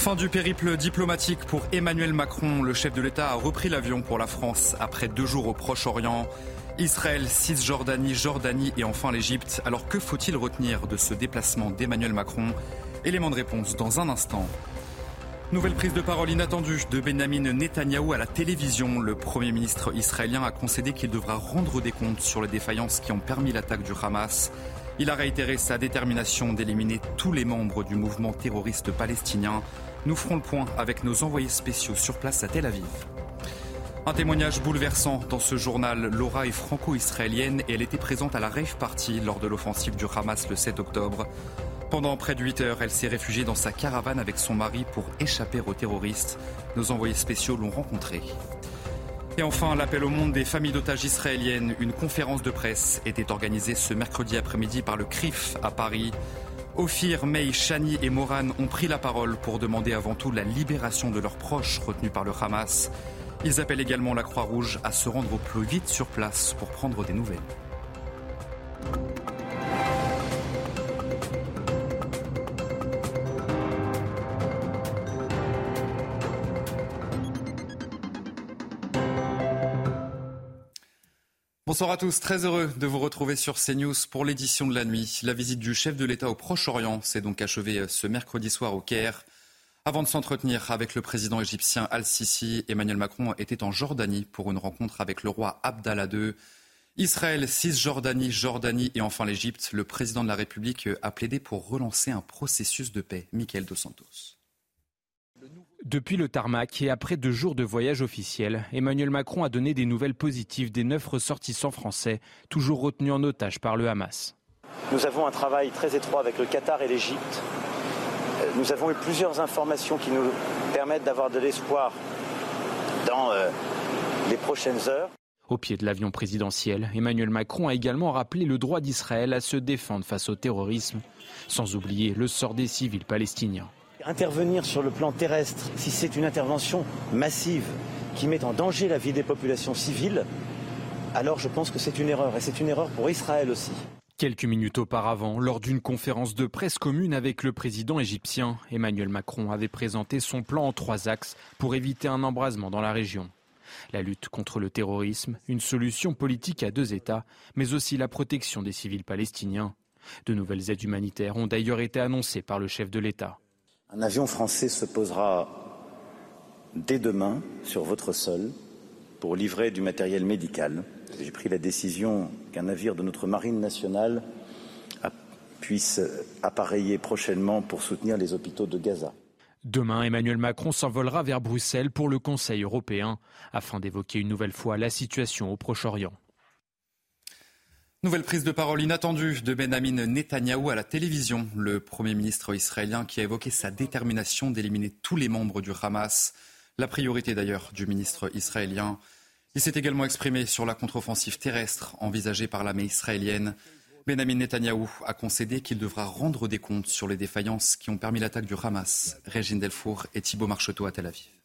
Fin du périple diplomatique pour Emmanuel Macron. Le chef de l'État a repris l'avion pour la France après deux jours au Proche-Orient. Israël, Cisjordanie, Jordanie et enfin l'Égypte. Alors que faut-il retenir de ce déplacement d'Emmanuel Macron? Élément de réponse dans un instant. Nouvelle prise de parole inattendue de Benjamin Netanyahou à la télévision. Le Premier ministre israélien a concédé qu'il devra rendre des comptes sur les défaillances qui ont permis l'attaque du Hamas. Il a réitéré sa détermination d'éliminer tous les membres du mouvement terroriste palestinien. Nous ferons le point avec nos envoyés spéciaux sur place à Tel Aviv. Un témoignage bouleversant dans ce journal. Laura est franco-israélienne et elle était présente à la rave party lors de l'offensive du Hamas le 7 octobre. Pendant près de 8 heures, elle s'est réfugiée dans sa caravane avec son mari pour échapper aux terroristes. Nos envoyés spéciaux l'ont rencontrée. Et enfin, l'appel au monde des familles d'otages israéliennes. Une conférence de presse était organisée ce mercredi après-midi par le CRIF à Paris. Ophir, Mei, Shani et Moran ont pris la parole pour demander avant tout la libération de leurs proches retenus par le Hamas. Ils appellent également la Croix-Rouge à se rendre au plus vite sur place pour prendre des nouvelles. Bonsoir à tous, très heureux de vous retrouver sur CNews pour l'édition de la nuit. La visite du chef de l'État au Proche-Orient s'est donc achevée ce mercredi soir au Caire. Avant de s'entretenir avec le président égyptien Al-Sisi, Emmanuel Macron était en Jordanie pour une rencontre avec le roi Abdallah II. Israël, Cisjordanie, Jordanie et enfin l'Égypte, le président de la République a plaidé pour relancer un processus de paix. Michael Dos Santos. Depuis le tarmac et après deux jours de voyage officiel, Emmanuel Macron a donné des nouvelles positives des neuf ressortissants français, toujours retenus en otage par le Hamas. Nous avons un travail très étroit avec le Qatar et l'Égypte. Nous avons eu plusieurs informations qui nous permettent d'avoir de l'espoir dans euh, les prochaines heures. Au pied de l'avion présidentiel, Emmanuel Macron a également rappelé le droit d'Israël à se défendre face au terrorisme, sans oublier le sort des civils palestiniens. Intervenir sur le plan terrestre, si c'est une intervention massive qui met en danger la vie des populations civiles, alors je pense que c'est une erreur. Et c'est une erreur pour Israël aussi. Quelques minutes auparavant, lors d'une conférence de presse commune avec le président égyptien, Emmanuel Macron avait présenté son plan en trois axes pour éviter un embrasement dans la région. La lutte contre le terrorisme, une solution politique à deux États, mais aussi la protection des civils palestiniens. De nouvelles aides humanitaires ont d'ailleurs été annoncées par le chef de l'État. Un avion français se posera dès demain sur votre sol pour livrer du matériel médical. J'ai pris la décision qu'un navire de notre marine nationale puisse appareiller prochainement pour soutenir les hôpitaux de Gaza. Demain, Emmanuel Macron s'envolera vers Bruxelles pour le Conseil européen afin d'évoquer une nouvelle fois la situation au Proche-Orient. Nouvelle prise de parole inattendue de Benjamin Netanyahou à la télévision. Le Premier ministre israélien qui a évoqué sa détermination d'éliminer tous les membres du Hamas. La priorité d'ailleurs du ministre israélien. Il s'est également exprimé sur la contre-offensive terrestre envisagée par l'armée israélienne. Benjamin Netanyahou a concédé qu'il devra rendre des comptes sur les défaillances qui ont permis l'attaque du Hamas. Régine Delfour et Thibault Marcheteau à Tel Aviv.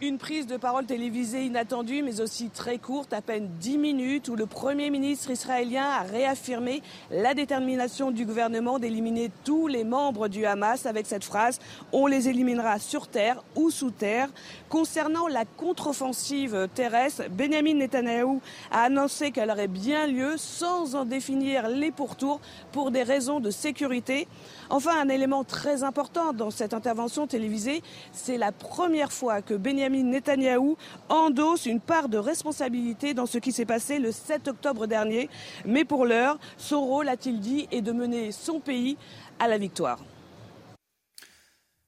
Une prise de parole télévisée inattendue, mais aussi très courte, à peine 10 minutes, où le Premier ministre israélien a réaffirmé la détermination du gouvernement d'éliminer tous les membres du Hamas avec cette phrase On les éliminera sur terre ou sous terre. Concernant la contre-offensive terrestre, Benjamin Netanyahu a annoncé qu'elle aurait bien lieu sans en définir les pourtours pour des raisons de sécurité. Enfin, un élément très important dans cette intervention télévisée, c'est la première fois que Benjamin Netanyahou endosse une part de responsabilité dans ce qui s'est passé le 7 octobre dernier. Mais pour l'heure, son rôle, a-t-il dit, est de mener son pays à la victoire.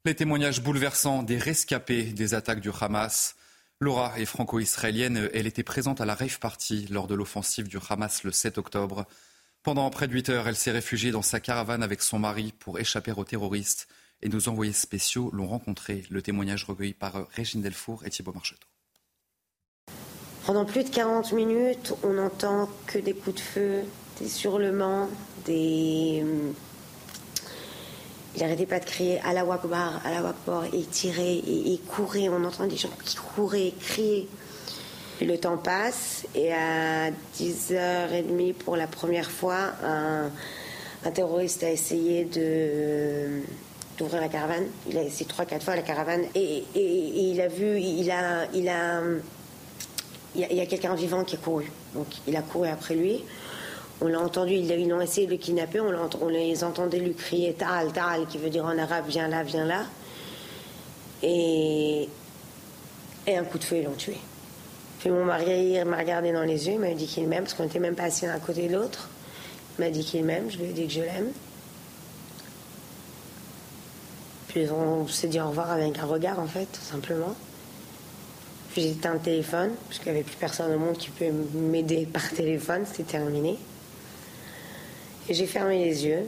Les témoignages bouleversants des rescapés des attaques du Hamas. Laura est franco-israélienne. Elle était présente à la rave party lors de l'offensive du Hamas le 7 octobre. Pendant près de 8 heures, elle s'est réfugiée dans sa caravane avec son mari pour échapper aux terroristes. Et nos envoyés spéciaux l'ont rencontré. Le témoignage recueilli par Régine Delfour et Thibault Marcheteau. Pendant plus de 40 minutes, on n'entend que des coups de feu, des hurlements, des. Il n'arrêtait pas de crier à la Wakbar, à la Wakbar, et tirer, et, et courir. On entend des gens qui couraient, crier. Le temps passe et à 10h30 pour la première fois, un, terroriste a essayé de, d'ouvrir la caravane. Il a essayé trois, quatre fois la caravane et, il a vu, il a, il a, il y a, quelqu'un vivant qui a couru. Donc il a couru après lui. On l'a entendu, ils l'ont essayé de le kidnapper. On, on, les entendait lui crier Tal, Tal, qui veut dire en arabe viens là, viens là. Et, et un coup de feu, ils l'ont tué. Puis mon mari m'a regardé dans les yeux, il m'a dit qu'il m'aime, parce qu'on n'était même pas assis l'un à côté de l'autre. Il m'a dit qu'il m'aime, je lui ai dit que je l'aime. Puis on s'est dit au revoir avec un regard, en fait, tout simplement. Puis j'ai éteint le téléphone, parce qu'il n'y avait plus personne au monde qui peut m'aider par téléphone, c'était terminé. Et j'ai fermé les yeux.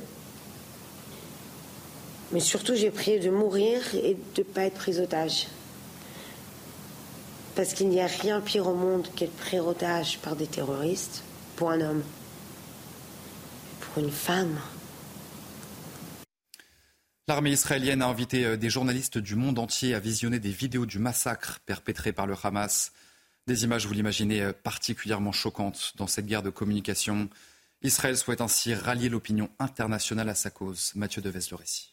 Mais surtout, j'ai prié de mourir et de ne pas être prise otage. Parce qu'il n'y a rien pire au monde qu'être pris otage par des terroristes pour un homme. Pour une femme. L'armée israélienne a invité euh, des journalistes du monde entier à visionner des vidéos du massacre perpétré par le Hamas. Des images, vous l'imaginez, euh, particulièrement choquantes dans cette guerre de communication. Israël souhaite ainsi rallier l'opinion internationale à sa cause. Mathieu Deves le récit.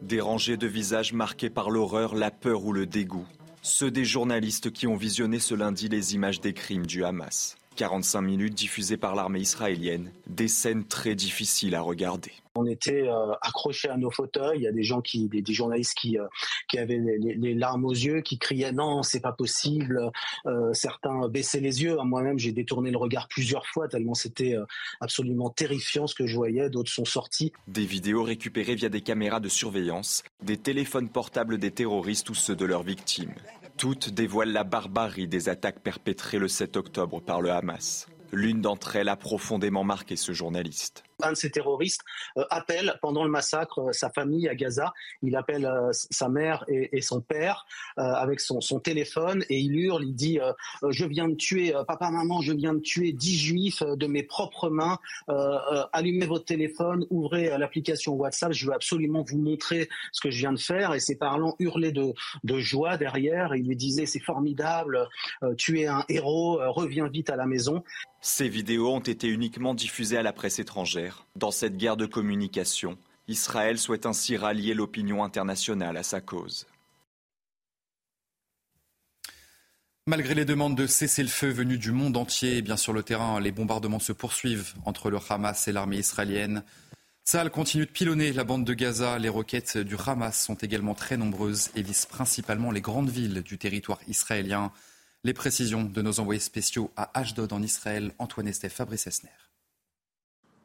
Des rangées de visages marqués par l'horreur, la peur ou le dégoût. Ceux des journalistes qui ont visionné ce lundi les images des crimes du Hamas. 45 minutes diffusées par l'armée israélienne, des scènes très difficiles à regarder. On était euh, accrochés à nos fauteuils. Il y a des gens qui, des, journalistes qui, euh, qui avaient les, larmes aux yeux, qui criaient non, c'est pas possible. Euh, certains baissaient les yeux. Moi-même, j'ai détourné le regard plusieurs fois tellement c'était absolument terrifiant ce que je voyais. D'autres sont sortis. Des vidéos récupérées via des caméras de surveillance, des téléphones portables des terroristes ou ceux de leurs victimes. Toutes dévoilent la barbarie des attaques perpétrées le 7 octobre par le Hamas. L'une d'entre elles a profondément marqué ce journaliste un de ces terroristes euh, appelle pendant le massacre euh, sa famille à Gaza. Il appelle euh, sa mère et, son père avec son, téléphone et il hurle, il dit je viens de tuer papa maman, je viens de tuer dix juifs de mes propres mains. allumez votre téléphone, ouvrez l'application WhatsApp, je veux absolument vous montrer ce que je viens de faire. Et ses parents hurlaient de, joie derrière. il lui disait c'est formidable, tu es un héros, reviens vite à la maison. Ces vidéos ont été uniquement diffusées à la presse étrangère. Dans cette guerre de communication, Israël souhaite ainsi rallier l'opinion internationale à sa cause. Malgré les demandes de cessez-le-feu venues du monde entier, bien sur le terrain, les bombardements se poursuivent entre le Hamas et l'armée israélienne. Saal continue de pilonner la bande de Gaza. Les roquettes du Hamas sont également très nombreuses et visent principalement les grandes villes du territoire israélien. Les précisions de nos envoyés spéciaux à Ashdod en Israël, Antoine Estef, Fabrice Esner.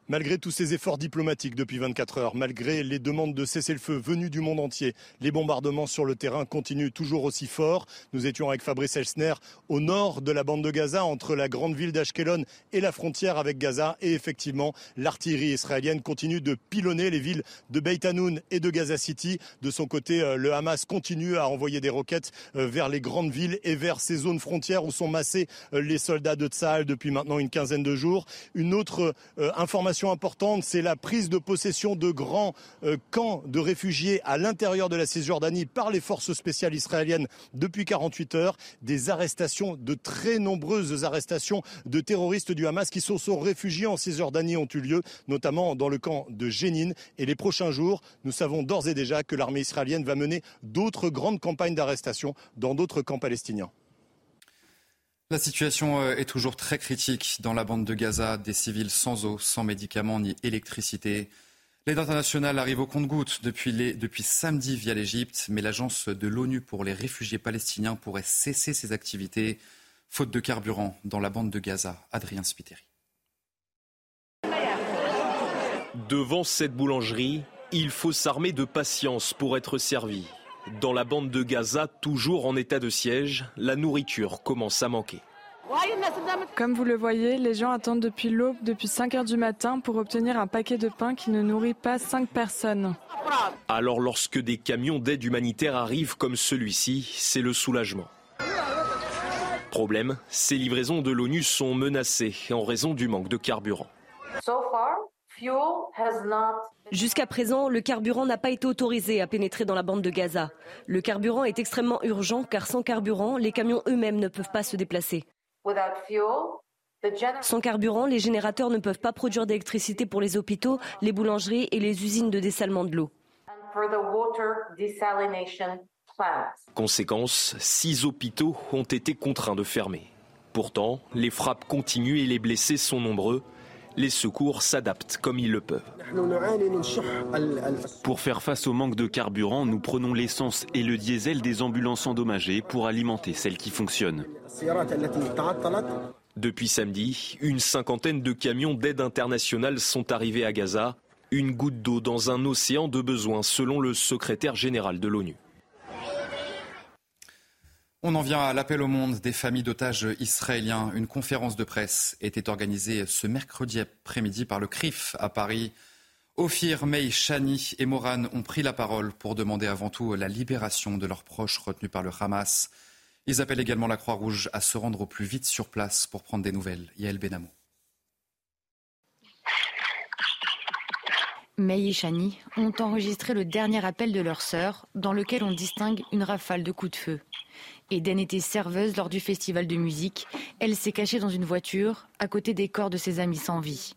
Malgré tous ces efforts diplomatiques depuis 24 heures, malgré les demandes de cessez-le-feu venues du monde entier, les bombardements sur le terrain continuent toujours aussi forts. Nous étions avec Fabrice Elsner au nord de la bande de Gaza, entre la grande ville d'Ashkelon et la frontière avec Gaza. Et effectivement, l'artillerie israélienne continue de pilonner les villes de Beit Hanoun et de Gaza City. De son côté, euh, le Hamas continue à envoyer des roquettes euh, vers les grandes villes et vers ces zones frontières où sont massés euh, les soldats de Tsahal depuis maintenant une quinzaine de jours. Une autre information importante, c'est la prise de possession de grands euh, camps de réfugiés à l'intérieur de la Cisjordanie par les forces spéciales israéliennes depuis 48 heures. Des arrestations, de très nombreuses arrestations de terroristes du Hamas qui se sont réfugiés en Cisjordanie ont eu lieu, notamment dans le camp de Jénine. Et les prochains jours, nous savons d'ores et déjà que l'armée israélienne va mener d'autres grandes campagnes d'arrestation dans d'autres camps palestiniens. La situation euh, est toujours très critique dans la bande de Gaza, des civils sans eau, sans médicaments ni électricité. L'aide internationale arrive au compte-gouttes depuis, depuis, samedi via l'Égypte, mais l'agence de l'ONU pour les réfugiés palestiniens pourrait cesser ses activités faute de carburant dans la bande de Gaza. Adrien Spiteri. Devant cette boulangerie, il faut s'armer de patience pour être servi. Dans la bande de Gaza, toujours en état de siège, la nourriture commence à manquer. Comme vous le voyez, les gens attendent depuis l'aube, depuis 5 heures du matin, pour obtenir un paquet de pain qui ne nourrit pas 5 personnes. Alors lorsque des camions d'aide humanitaire arrivent comme celui-ci, c'est le soulagement. Problème, ces livraisons de l'ONU sont menacées en raison du manque de carburant. Jusqu'à présent, le carburant n'a pas été autorisé à pénétrer dans la bande de Gaza. Le carburant est extrêmement urgent car sans carburant, les camions eux-mêmes ne peuvent pas se déplacer. Sans carburant, les générateurs ne peuvent pas produire d'électricité pour les hôpitaux, les boulangeries et les usines de dessalement de l'eau. Conséquence, six hôpitaux ont été contraints de fermer. Pourtant, les frappes continuent et les blessés sont nombreux. Les secours s'adaptent comme ils le peuvent. Pour faire face au manque de carburant, nous prenons l'essence et le diesel des ambulances endommagées pour alimenter celles qui fonctionnent. Depuis samedi, une cinquantaine de camions d'aide internationale sont arrivés à Gaza, une goutte d'eau dans un océan de besoins selon le secrétaire général de l'ONU. On en vient à l'appel au monde des familles d'otages israéliens. Une conférence de presse était organisée ce mercredi après-midi par le CRIF à Paris. Ophir, Mei, Shani et Moran ont pris la parole pour demander avant tout la libération de leurs proches retenus par le Hamas. Ils appellent également la Croix-Rouge à se rendre au plus vite sur place pour prendre des nouvelles. Yael Benamou. Mei et Shani ont enregistré le dernier appel de leur sœur, dans lequel on distingue une rafale de coups de feu. Eden était serveuse lors du festival de musique. Elle s'est cachée dans une voiture, à côté des corps de ses amis sans vie.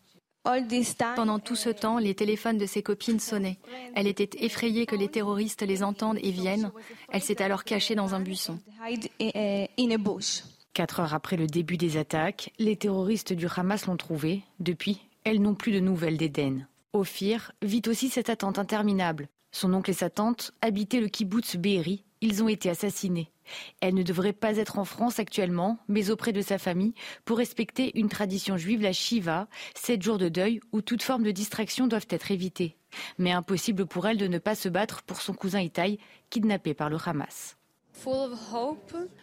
Pendant tout ce temps, les téléphones de ses copines sonnaient. Elle était effrayée que les terroristes les entendent et viennent. Elle s'est alors cachée dans un buisson. Quatre heures après le début des attaques, les terroristes du Hamas l'ont trouvée. Depuis, elles n'ont plus de nouvelles d'Eden. Ophir vit aussi cette attente interminable. Son oncle et sa tante habitaient le kibbutz Be'eri. Ils ont été assassinés. Elle ne devrait pas être en France actuellement, mais auprès de sa famille, pour respecter une tradition juive, la Shiva, sept jours de deuil où toute forme de distraction doivent être évitées. Mais impossible pour elle de ne pas se battre pour son cousin Itaï, kidnappé par le Hamas.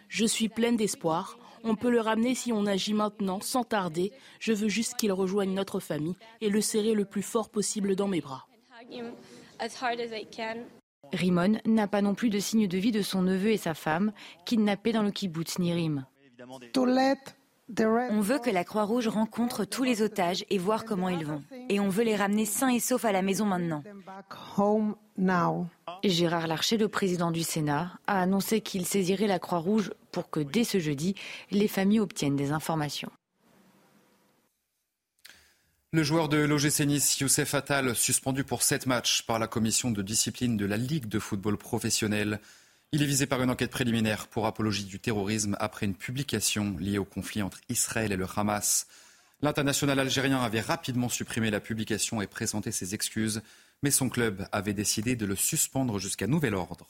Je suis pleine d'espoir. On peut le ramener si on agit maintenant, sans tarder. Je veux juste qu'il rejoigne notre famille et le serrer le plus fort possible dans mes bras. Rimon n'a pas non plus de signe de vie de son neveu et sa femme, kidnappés dans le kibbutz Nirim. On veut que la Croix-Rouge rencontre tous les otages et voir comment ils vont. Et on veut les ramener sains et saufs à la maison maintenant. Gérard Larcher, le président du Sénat, a annoncé qu'il saisirait la Croix-Rouge pour que dès ce jeudi, les familles obtiennent des informations. Le joueur de l'OGC Nice, Youssef Attal, suspendu pour sept matchs par la commission de discipline de la Ligue de football professionnel. Il est visé par une enquête préliminaire pour apologie du terrorisme après une publication liée au conflit entre Israël et le Hamas. L'international algérien avait rapidement supprimé la publication et présenté ses excuses, mais son club avait décidé de le suspendre jusqu'à nouvel ordre.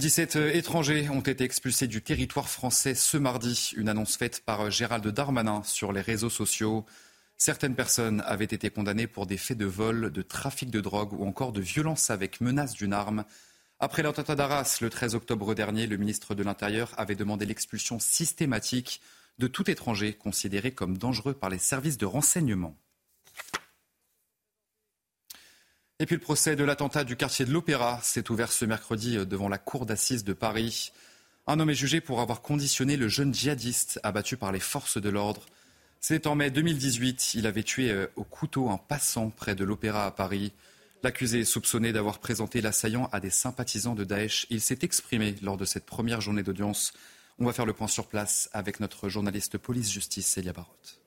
17 euh, étrangers ont été expulsés du territoire français ce mardi, une annonce faite par euh, Gérald Darmanin sur les réseaux sociaux. Certaines personnes avaient été condamnées pour des faits de vol, de trafic de drogue ou encore de violence avec menace d'une arme. Après l'attentat d'Arras le 13 octobre dernier, le ministre de l'Intérieur avait demandé l'expulsion systématique de tout étranger considéré comme dangereux par les services de renseignement. Et puis le procès de l'attentat du quartier de l'Opéra s'est ouvert ce mercredi euh, devant la cour d'assises de Paris. Un homme est jugé pour avoir conditionné le jeune djihadiste abattu par les forces de l'ordre. C'est en mai 2018. Il avait tué euh, au couteau un passant près de l'Opéra à Paris. L'accusé est soupçonné d'avoir présenté l'assaillant à des sympathisants de Daesh. Il s'est exprimé lors de cette première journée d'audience. On va faire le point sur place avec notre journaliste police-justice, Célia Barotte.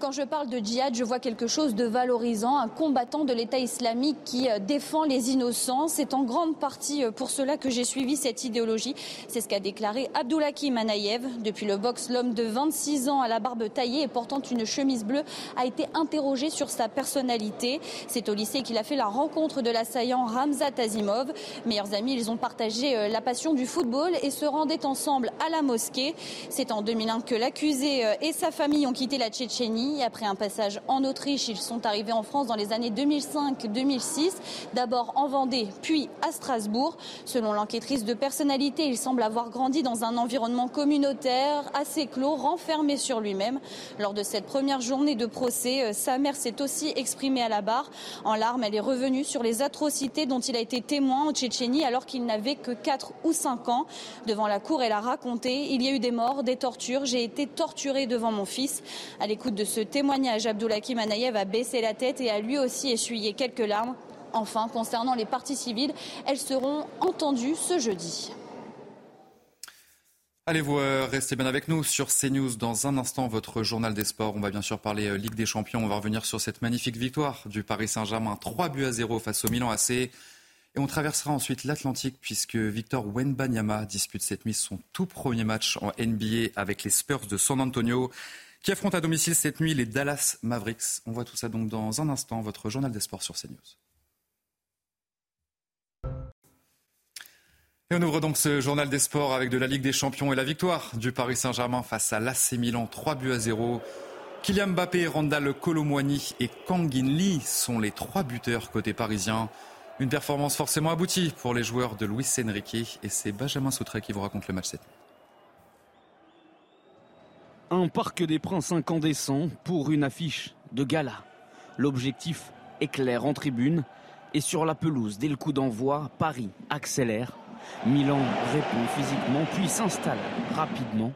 Quand je parle de djihad, je vois quelque chose de valorisant, un combattant de l'État islamique qui euh, défend les innocents. C'est en grande partie euh, pour cela que j'ai suivi cette idéologie. C'est ce qu'a déclaré Abdoulaki Manayev. Depuis le box, l'homme de 26 ans à la barbe taillée et portant une chemise bleue a été interrogé sur sa personnalité. C'est au lycée qu'il a fait la rencontre de l'assaillant Ramzat Azimov. Meilleurs amis, ils ont partagé euh, la passion du football et se rendaient ensemble à la mosquée. C'est en 2001 que l'accusé et sa famille ont quitté la Tchétchénie. Après un passage en Autriche, ils sont arrivés en France dans les années 2005-2006, d'abord en Vendée, puis à Strasbourg. Selon l'enquêtrice de personnalité, il semble avoir grandi dans un environnement communautaire, assez clos, renfermé sur lui-même. Lors de cette première journée de procès, euh, sa mère s'est aussi exprimée à la barre. En larmes, elle est revenue sur les atrocités dont il a été témoin en Tchétchénie alors qu'il n'avait que 4 ou 5 ans. Devant la cour, elle a raconté Il y a eu des morts, des tortures, j'ai été torturée devant mon fils. À l'écoute de ce témoignage, Abdoulakim Anayev a baissé la tête et a lui aussi essuyé quelques larmes. Enfin, concernant les parties civiles, elles seront entendues ce jeudi. Allez, vous euh, restez bien avec nous sur CNews. Dans un instant, votre journal des sports. On va bien sûr parler euh, Ligue des Champions. On va revenir sur cette magnifique victoire du Paris Saint-Germain. 3 buts à 0 face au Milan AC. Et on traversera ensuite l'Atlantique puisque Victor Wenbanyama dispute cette nuit son tout premier match en NBA avec les Spurs de San Antonio qui affrontent à domicile cette nuit les Dallas Mavericks. On voit tout ça donc dans un instant. Votre journal des sports sur CNews. Et on ouvre donc ce journal des sports avec de la Ligue des Champions et la victoire du Paris Saint-Germain face à l'AC Milan, 3 buts à 0. Kylian Mbappé, Randall Colomwani et Kangin Lee sont les trois buteurs côté parisien. Une performance forcément aboutie pour les joueurs de Luis Enrique et c'est Benjamin Sautré qui vous raconte le match cette nuit. Un parc des princes incandescent pour une affiche de gala. L'objectif est clair en tribune et sur la pelouse dès le coup d'envoi, Paris accélère Milan répond physiquement puis s'installe rapidement.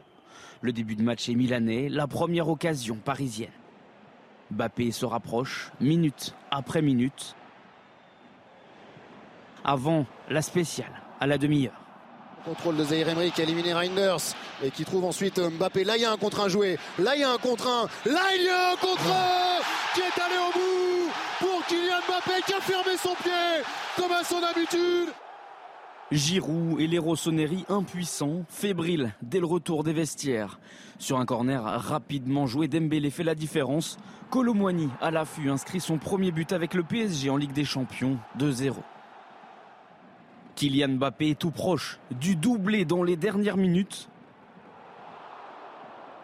Le début de match est milanais, la première occasion parisienne. Bappé se rapproche, minute après minute. Avant la spéciale, à la demi-heure. Contrôle de Zaire Emery qui a éliminé Reinders et qui trouve ensuite Mbappé. Là, il y a un contre un joué. Là, il y a un contre un. Là, il y a un contre un qui est allé au bout pour Kylian Mbappé qui a fermé son pied comme à son habitude. Giroud et les Rossoneri impuissants, fébriles dès le retour des vestiaires. Sur un corner rapidement joué, Dembélé fait la différence. Colomwani à l'affût inscrit son premier but avec le PSG en Ligue des Champions 2-0. Kylian Mbappé est tout proche du doublé dans les dernières minutes.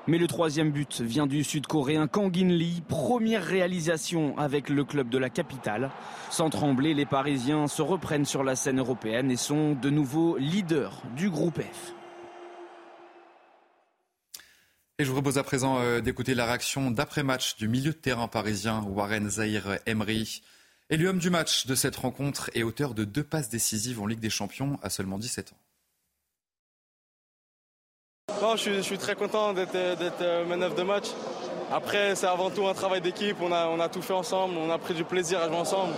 Mais le troisième but vient du sud-coréen Kang In Lee, première réalisation avec le club de la capitale. Sans trembler, les Parisiens se reprennent sur la scène européenne et sont de nouveau leaders du groupe F. Et je vous propose à présent euh, d'écouter la réaction d'après-match du milieu de terrain parisien Warren Zahir Emery. Élu homme du match de cette rencontre et auteur de deux passes décisives en Ligue des Champions à seulement 17 ans je, suis, très content d'être euh, manœuvre de match. Après, c'est avant tout un travail d'équipe. On a, on a tout fait ensemble. On a pris du plaisir à jouer ensemble.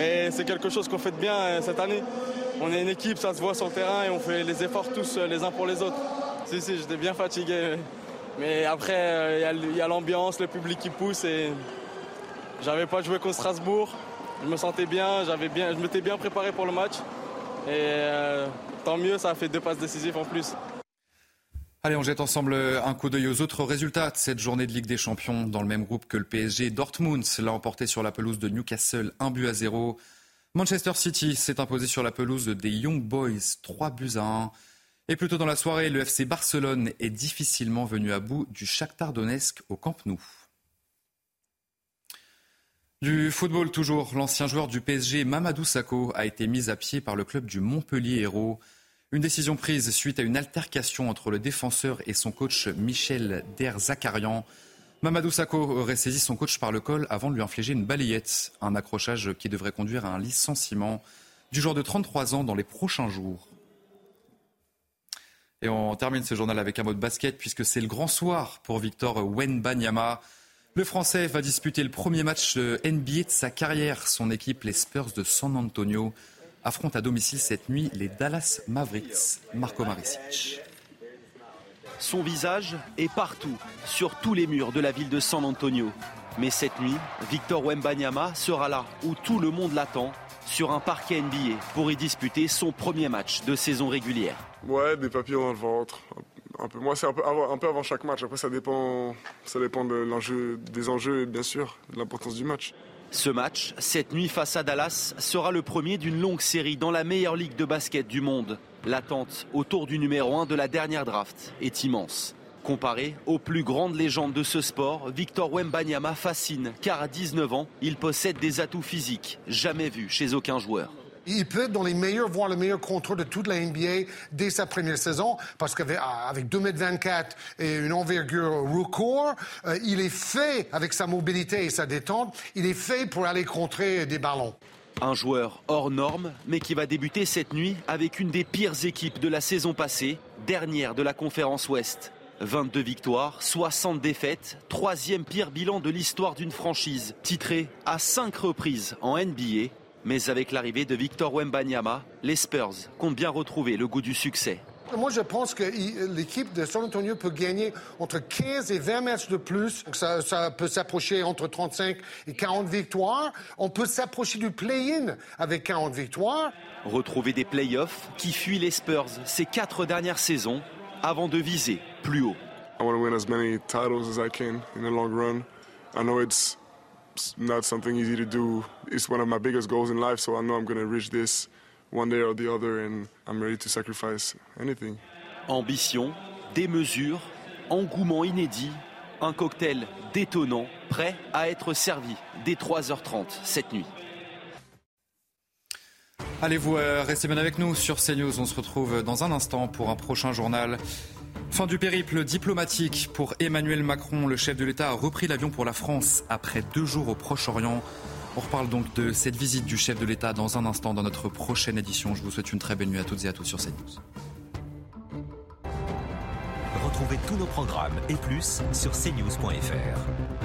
Et c'est quelque chose qu'on fait de bien euh, cette année. On est une équipe, ça se voit sur le terrain et on fait les efforts tous euh, les uns pour les autres. Si, si, j'étais bien fatigué. Mais après, il y a l'ambiance, le public qui pousse. Et j'avais pas joué contre Strasbourg. Je me sentais bien, bien je m'étais bien préparé pour le match. Et tant mieux, ça a fait deux passes décisives en plus. Allez, on jette ensemble un coup d'œil aux autres résultats de cette journée de Ligue des Champions dans le même groupe que le PSG. Dortmund l'a emporté sur la pelouse de Newcastle, 1 but à 0. Manchester City s'est imposé sur la pelouse des Young Boys, 3 buts à 1. Et plus tôt dans la soirée, le FC Barcelone est difficilement venu à bout du Shakhtar Donetsk au Camp Nou. Du football toujours, l'ancien joueur du PSG Mamadou Sakho a été mis à pied par le club du Montpellier Hérault. Une décision prise suite à une altercation entre le défenseur et son coach Michel Derzakarian. Mamadou Sakho aurait saisi son coach par le col avant de lui infliger une balayette, un accrochage qui devrait conduire à un licenciement du joueur de 33 ans dans les prochains jours. Et on termine ce journal avec un mot de basket puisque c'est le grand soir pour Victor Wenbanyama. Le Français va disputer le premier match NBA de sa carrière. Son équipe, les Spurs de San Antonio, affronte à domicile cette nuit les Dallas Mavericks. Marco Maricic. Son visage est partout, sur tous les murs de la ville de San Antonio. Mais cette nuit, Victor Wembanyama sera là où tout le monde l'attend, sur un parquet NBA, pour y disputer son premier match de saison régulière. Ouais, des papillons dans le ventre. Un peu. Moi, c'est un peu, avant chaque match. Après, ça dépend, ça dépend des enjeux et bien sûr de l'importance du match. Ce match, cette nuit face à Dallas, sera le premier d'une longue série dans la meilleure ligue de basket du monde. L'attente autour du numéro 1 de la dernière draft est immense. Comparé aux plus grandes légendes de ce sport, Victor Wembanyama fascine car à 19 ans, il possède des atouts physiques jamais vus chez aucun joueur. Il peut être dans les meilleurs, voire le meilleur contrôle de toute la NBA dès sa première saison, parce qu'avec 2m24 et une envergure record, euh, il est fait, avec sa mobilité et sa détente, il est fait pour aller contrer des ballons. Un joueur hors norme, mais qui va débuter cette nuit avec une des pires équipes de la saison passée, dernière de la conférence Ouest. 22 victoires, 60 défaites, troisième pire bilan de l'histoire d'une franchise, titrée à 5 reprises en NBA mais avec l'arrivée de Victor Wembanyama, les Spurs comptent bien retrouver le goût du succès. Moi, je pense que l'équipe de San Antonio peut gagner entre 15 et 20 matchs de plus. Ça, ça peut s'approcher entre 35 et 40 victoires. On peut s'approcher du play-in avec 40 victoires. Retrouver des playoffs qui fuient les Spurs ces quatre dernières saisons avant de viser plus haut. I want to win as many titles as I can in the long run. I know it's not something easy to do. It's one of my biggest goals in life, so I know I'm going to reach this one day or the other, and I'm ready to sacrifice anything. Ambition, démesure, engouement inédit, un cocktail détonnant, prêt à être servi dès 3h30 cette nuit. Allez-vous euh, restez bien avec nous sur CNews? On se retrouve dans un instant pour un prochain journal. Fin du périple diplomatique pour Emmanuel Macron. Le chef de l'État a repris l'avion pour la France après deux jours au Proche-Orient. On reparle donc de cette visite du chef de l'État dans un instant dans notre prochaine édition. Je vous souhaite une très belle nuit à toutes et à tous sur CNews. Retrouvez tous nos programmes et plus sur cnews.fr.